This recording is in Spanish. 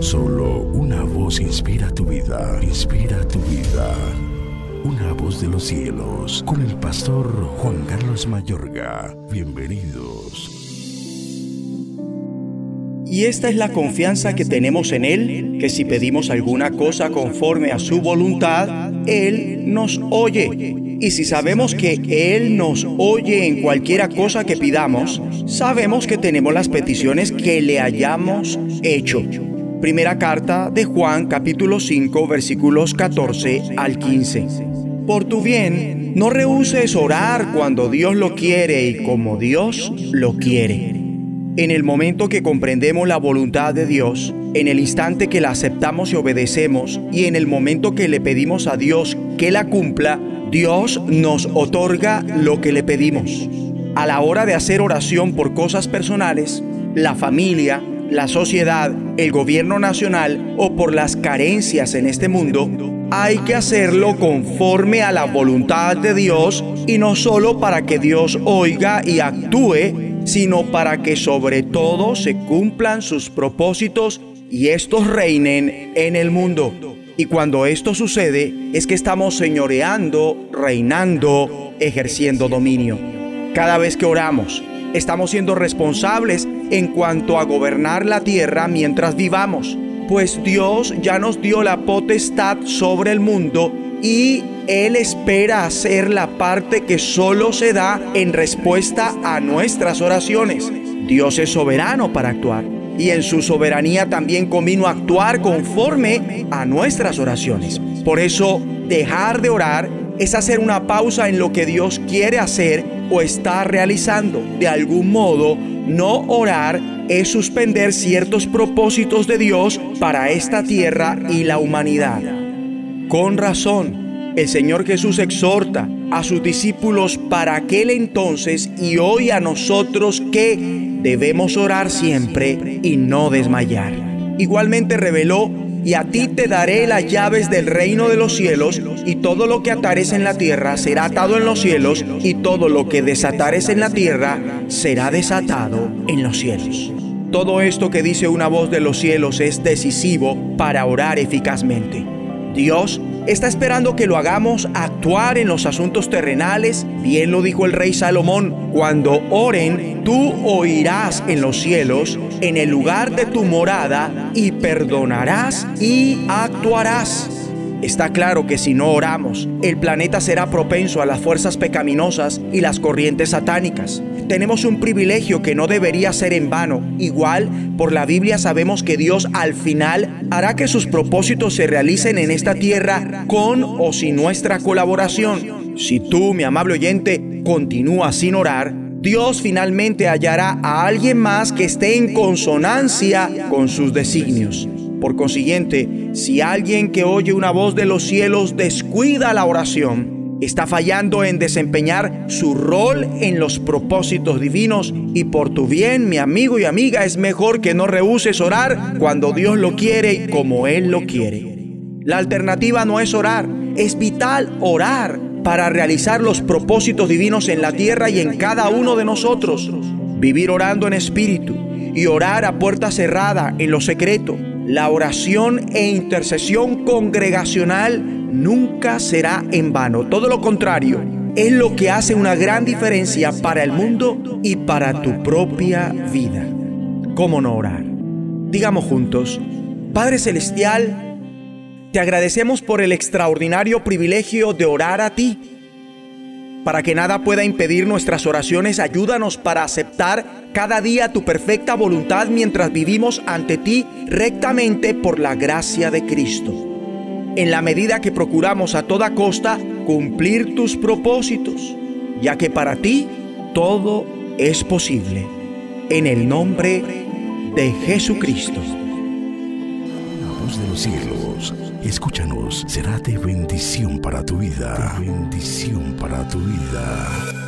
Solo una voz inspira tu vida, inspira tu vida. Una voz de los cielos, con el pastor Juan Carlos Mayorga. Bienvenidos. Y esta es la confianza que tenemos en Él, que si pedimos alguna cosa conforme a su voluntad, Él nos oye. Y si sabemos que Él nos oye en cualquiera cosa que pidamos, sabemos que tenemos las peticiones que le hayamos hecho. Primera carta de Juan capítulo 5 versículos 14 al 15. Por tu bien, no rehuses orar cuando Dios lo quiere y como Dios lo quiere. En el momento que comprendemos la voluntad de Dios, en el instante que la aceptamos y obedecemos, y en el momento que le pedimos a Dios que la cumpla, Dios nos otorga lo que le pedimos. A la hora de hacer oración por cosas personales, la familia, la sociedad, el gobierno nacional o por las carencias en este mundo, hay que hacerlo conforme a la voluntad de Dios y no solo para que Dios oiga y actúe, sino para que sobre todo se cumplan sus propósitos y estos reinen en el mundo. Y cuando esto sucede es que estamos señoreando, reinando, ejerciendo dominio. Cada vez que oramos, estamos siendo responsables en cuanto a gobernar la tierra mientras vivamos, pues Dios ya nos dio la potestad sobre el mundo y Él espera hacer la parte que solo se da en respuesta a nuestras oraciones. Dios es soberano para actuar y en su soberanía también convino actuar conforme a nuestras oraciones. Por eso, dejar de orar es hacer una pausa en lo que Dios quiere hacer o está realizando. De algún modo, no orar es suspender ciertos propósitos de Dios para esta tierra y la humanidad. Con razón, el Señor Jesús exhorta a sus discípulos para aquel entonces y hoy a nosotros que debemos orar siempre y no desmayar. Igualmente reveló, y a ti te daré las llaves del reino de los cielos, y todo lo que atares en la tierra será atado en los cielos, y todo lo que desatares en la tierra será desatado en los cielos. Todo esto que dice una voz de los cielos es decisivo para orar eficazmente. Dios está esperando que lo hagamos actuar en los asuntos terrenales. Bien lo dijo el rey Salomón, cuando oren, tú oirás en los cielos, en el lugar de tu morada, y perdonarás y actuarás. Está claro que si no oramos, el planeta será propenso a las fuerzas pecaminosas y las corrientes satánicas. Tenemos un privilegio que no debería ser en vano. Igual, por la Biblia sabemos que Dios al final hará que sus propósitos se realicen en esta tierra con o sin nuestra colaboración. Si tú, mi amable oyente, continúas sin orar, Dios finalmente hallará a alguien más que esté en consonancia con sus designios. Por consiguiente, si alguien que oye una voz de los cielos descuida la oración, está fallando en desempeñar su rol en los propósitos divinos y por tu bien, mi amigo y amiga, es mejor que no rehuses orar cuando Dios lo quiere y como Él lo quiere. La alternativa no es orar, es vital orar para realizar los propósitos divinos en la tierra y en cada uno de nosotros. Vivir orando en espíritu y orar a puerta cerrada en lo secreto la oración e intercesión congregacional nunca será en vano. Todo lo contrario, es lo que hace una gran diferencia para el mundo y para tu propia vida. ¿Cómo no orar? Digamos juntos, Padre Celestial, te agradecemos por el extraordinario privilegio de orar a ti para que nada pueda impedir nuestras oraciones, ayúdanos para aceptar cada día tu perfecta voluntad mientras vivimos ante ti rectamente por la gracia de Cristo. En la medida que procuramos a toda costa cumplir tus propósitos, ya que para ti todo es posible. En el nombre de Jesucristo. La voz de los cielos Escúchanos, será de bendición para tu vida. bendición para tu vida.